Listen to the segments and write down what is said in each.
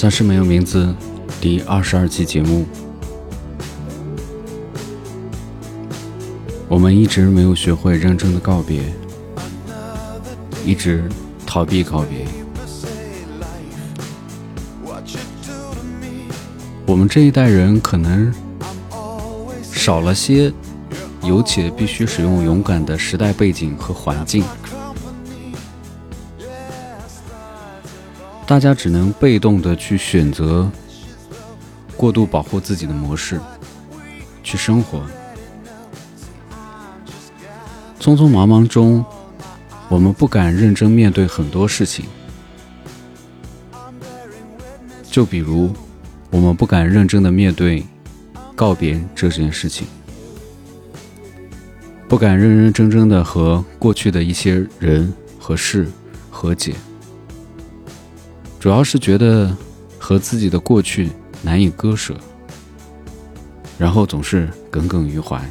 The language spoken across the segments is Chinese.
暂时没有名字，第二十二期节目，我们一直没有学会认真的告别，一直逃避告别。我们这一代人可能少了些有且必须使用勇敢的时代背景和环境。大家只能被动的去选择过度保护自己的模式去生活，匆匆忙忙中，我们不敢认真面对很多事情。就比如，我们不敢认真的面对告别这件事情，不敢认认真真的和过去的一些人和事和解。主要是觉得和自己的过去难以割舍，然后总是耿耿于怀。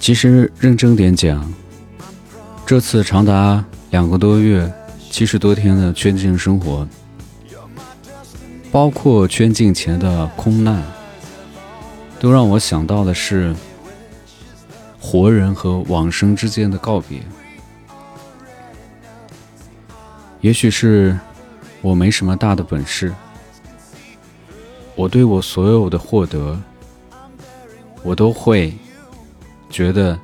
其实认真点讲，这次长达两个多月、七十多天的圈禁生活，包括圈禁前的空难。都让我想到的是活人和往生之间的告别。也许是我没什么大的本事，我对我所有的获得，我都会觉得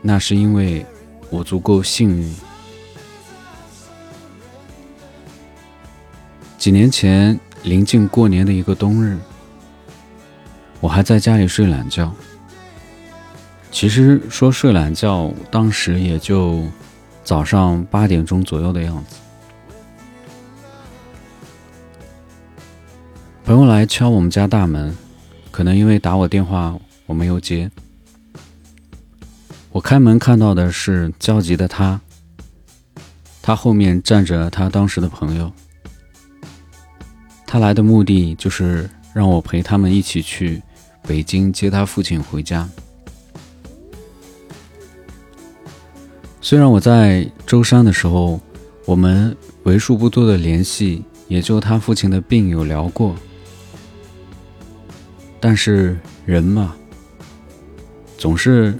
那是因为我足够幸运。几年前临近过年的一个冬日。我还在家里睡懒觉。其实说睡懒觉，当时也就早上八点钟左右的样子。朋友来敲我们家大门，可能因为打我电话我没有接。我开门看到的是焦急的他，他后面站着他当时的朋友。他来的目的就是让我陪他们一起去。北京接他父亲回家。虽然我在舟山的时候，我们为数不多的联系，也就他父亲的病有聊过，但是人嘛，总是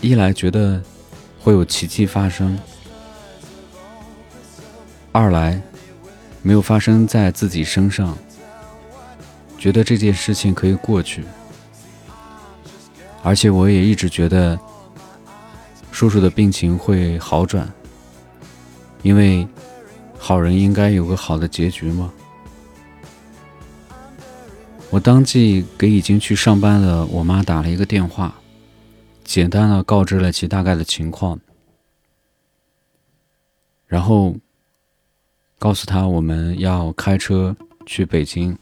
一来觉得会有奇迹发生，二来没有发生在自己身上，觉得这件事情可以过去。而且我也一直觉得，叔叔的病情会好转，因为好人应该有个好的结局嘛。我当即给已经去上班的我妈打了一个电话，简单的告知了其大概的情况，然后告诉他我们要开车去北京。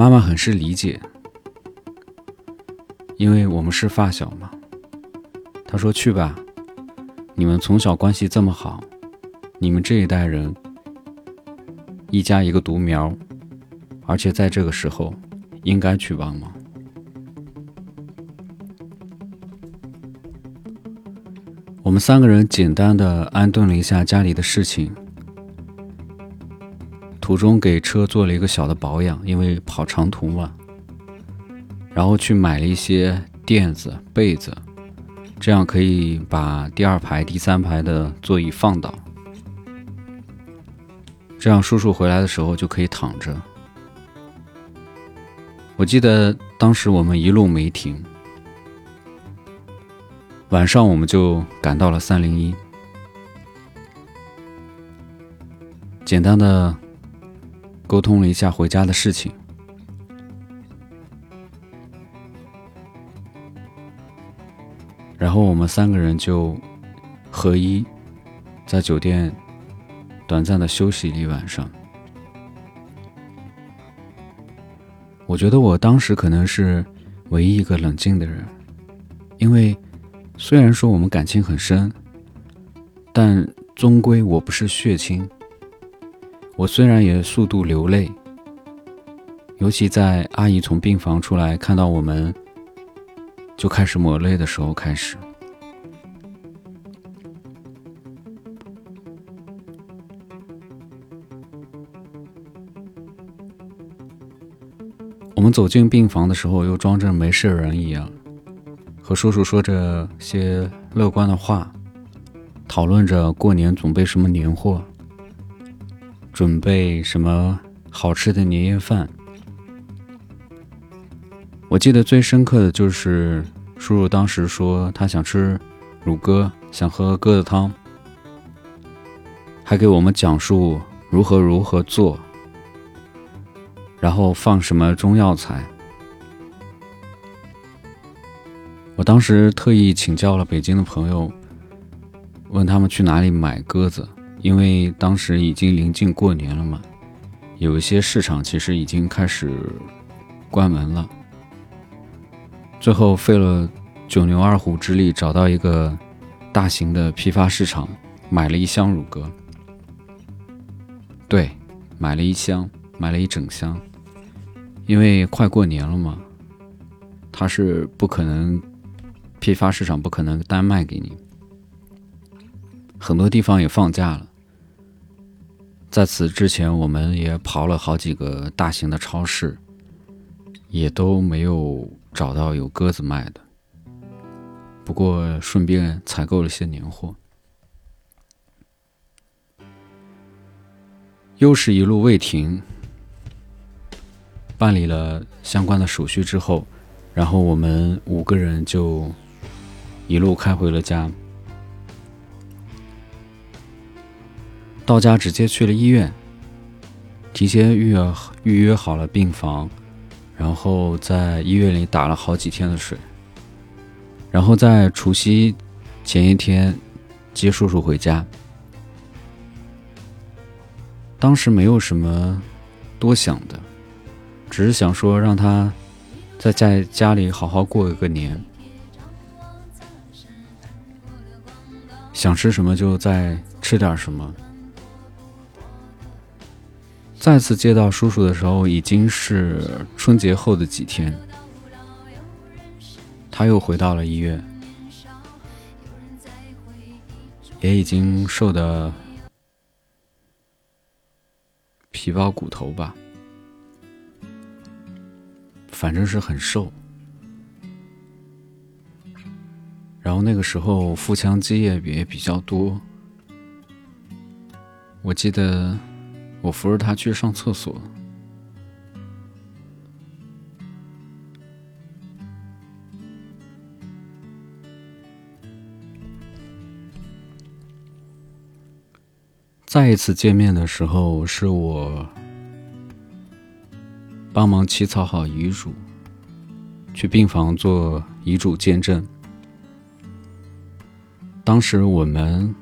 妈妈很是理解。因为我们是发小嘛，他说去吧，你们从小关系这么好，你们这一代人一家一个独苗，而且在这个时候应该去帮忙。我们三个人简单的安顿了一下家里的事情，途中给车做了一个小的保养，因为跑长途嘛。然后去买了一些垫子、被子，这样可以把第二排、第三排的座椅放倒，这样叔叔回来的时候就可以躺着。我记得当时我们一路没停，晚上我们就赶到了三零一，简单的沟通了一下回家的事情。然后我们三个人就合一，在酒店短暂的休息了一晚上。我觉得我当时可能是唯一一个冷静的人，因为虽然说我们感情很深，但终归我不是血亲。我虽然也速度流泪，尤其在阿姨从病房出来看到我们，就开始抹泪的时候开始。我们走进病房的时候，又装着没事人一样，和叔叔说着些乐观的话，讨论着过年准备什么年货，准备什么好吃的年夜饭。我记得最深刻的就是叔叔当时说他想吃乳鸽，想喝鸽子汤，还给我们讲述如何如何做。然后放什么中药材？我当时特意请教了北京的朋友，问他们去哪里买鸽子，因为当时已经临近过年了嘛，有一些市场其实已经开始关门了。最后费了九牛二虎之力，找到一个大型的批发市场，买了一箱乳鸽。对，买了一箱，买了一整箱。因为快过年了嘛，他是不可能批发市场不可能单卖给你，很多地方也放假了。在此之前，我们也跑了好几个大型的超市，也都没有找到有鸽子卖的。不过顺便采购了些年货，又是一路未停。办理了相关的手续之后，然后我们五个人就一路开回了家。到家直接去了医院，提前预约预约好了病房，然后在医院里打了好几天的水，然后在除夕前一天接叔叔回家。当时没有什么多想的。只是想说，让他在在家里好好过一个年，想吃什么就再吃点什么。再次接到叔叔的时候，已经是春节后的几天，他又回到了医院，也已经瘦的皮包骨头吧。反正是很瘦，然后那个时候腹腔积液也比较多。我记得我扶着他去上厕所，再一次见面的时候是我。帮忙起草好遗嘱，去病房做遗嘱见证。当时我们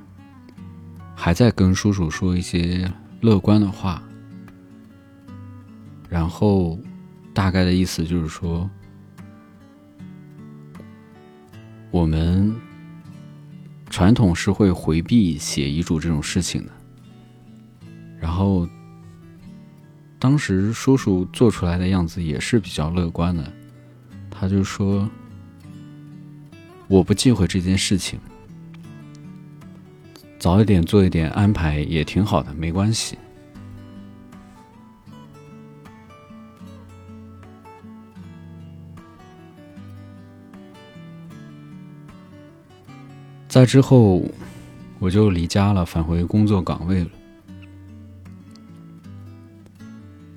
还在跟叔叔说一些乐观的话，然后大概的意思就是说，我们传统是会回避写遗嘱这种事情的，然后。当时叔叔做出来的样子也是比较乐观的，他就说：“我不忌讳这件事情，早一点做一点安排也挺好的，没关系。”在之后，我就离家了，返回工作岗位了。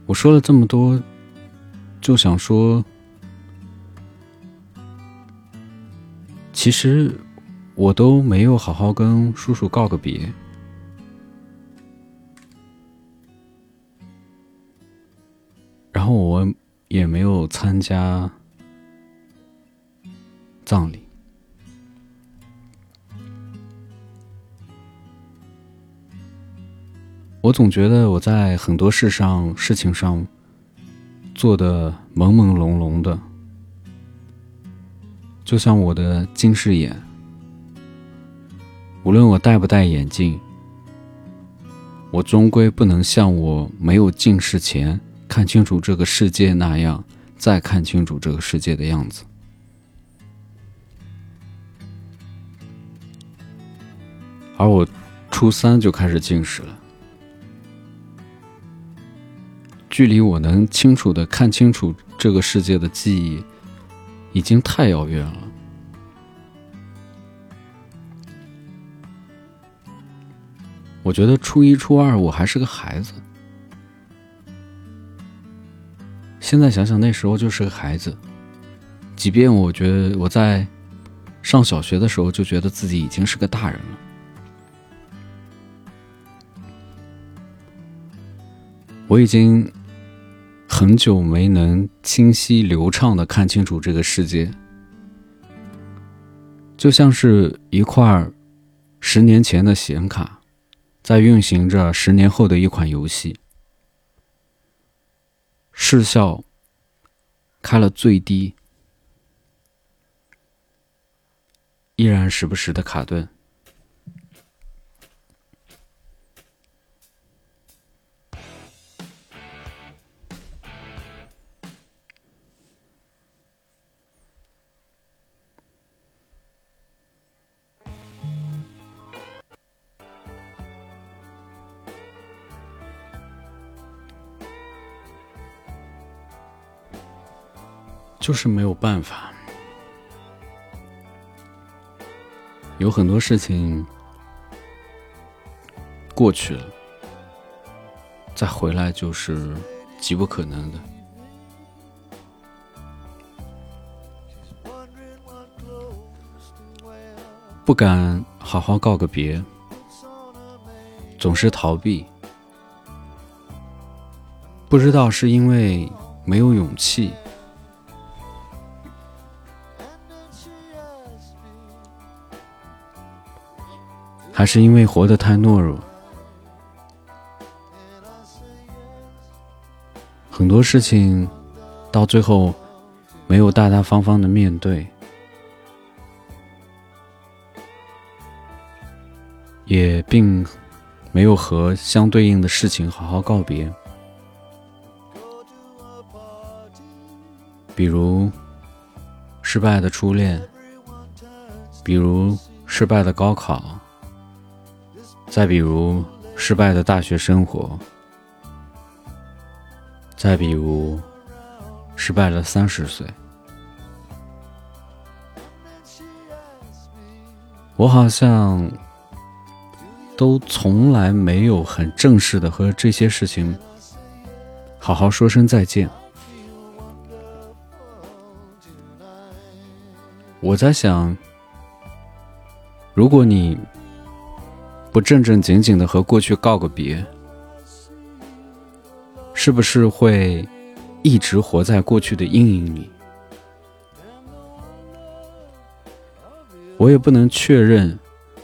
我说了这么多，就想说，其实我都没有好好跟叔叔告个别，然后我也没有参加葬礼。我总觉得我在很多事上、事情上做的朦朦胧胧的，就像我的近视眼。无论我戴不戴眼镜，我终归不能像我没有近视前看清楚这个世界那样，再看清楚这个世界的样子。而我初三就开始近视了，距离我能清楚的看清楚这个世界的记忆，已经太遥远了。我觉得初一、初二我还是个孩子，现在想想那时候就是个孩子，即便我觉得我在上小学的时候就觉得自己已经是个大人了。我已经很久没能清晰流畅的看清楚这个世界，就像是一块十年前的显卡，在运行着十年后的一款游戏，视效开了最低，依然时不时的卡顿。就是没有办法，有很多事情过去了，再回来就是极不可能的。不敢好好告个别，总是逃避，不知道是因为没有勇气。还是因为活得太懦弱，很多事情到最后没有大大方方的面对，也并没有和相对应的事情好好告别，比如失败的初恋，比如失败的高考。再比如失败的大学生活，再比如失败了三十岁，我好像都从来没有很正式的和这些事情好好说声再见。我在想，如果你。不正正经经的和过去告个别，是不是会一直活在过去的阴影里？我也不能确认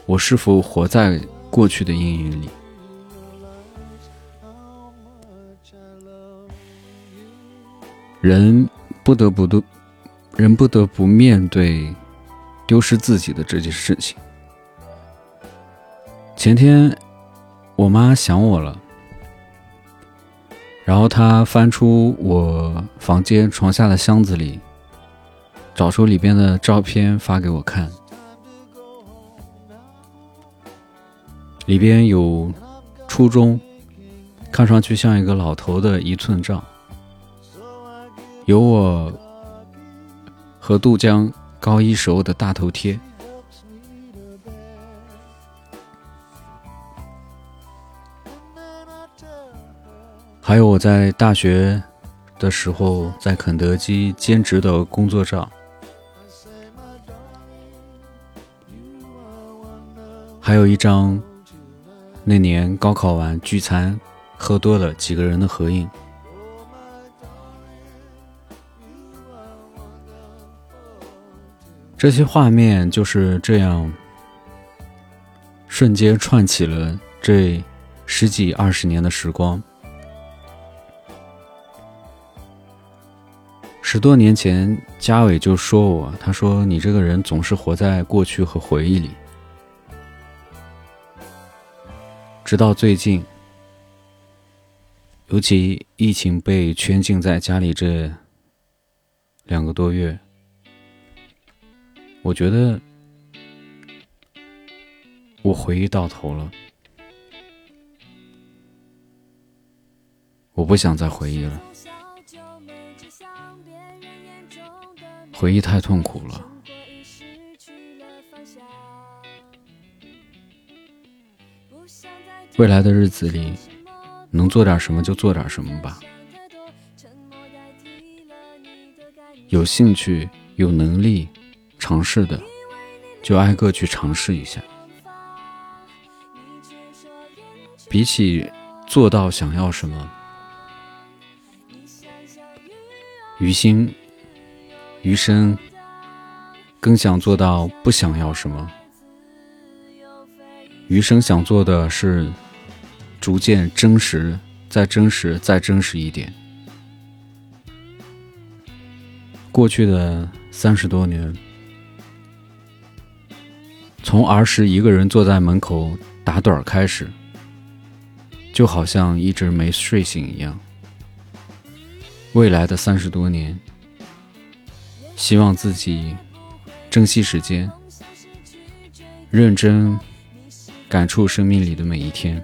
我是否活在过去的阴影里。人不得不都，人不得不面对丢失自己的这件事情。前天，我妈想我了，然后她翻出我房间床下的箱子里，找出里边的照片发给我看，里边有初中，看上去像一个老头的一寸照，有我和杜江高一时候的大头贴。还有我在大学的时候在肯德基兼职的工作照，还有一张那年高考完聚餐喝多了几个人的合影。这些画面就是这样瞬间串起了这十几二十年的时光。十多年前，嘉伟就说我：“他说你这个人总是活在过去和回忆里。”直到最近，尤其疫情被圈禁在家里这两个多月，我觉得我回忆到头了，我不想再回忆了，回忆太痛苦了。未来的日子里。能做点什么就做点什么吧。有兴趣、有能力尝试的，就挨个去尝试一下。比起做到想要什么，于心、余生更想做到不想要什么。余生想做的是。逐渐真实，再真实，再真实一点。过去的三十多年，从儿时一个人坐在门口打盹儿开始，就好像一直没睡醒一样。未来的三十多年，希望自己珍惜时间，认真感触生命里的每一天。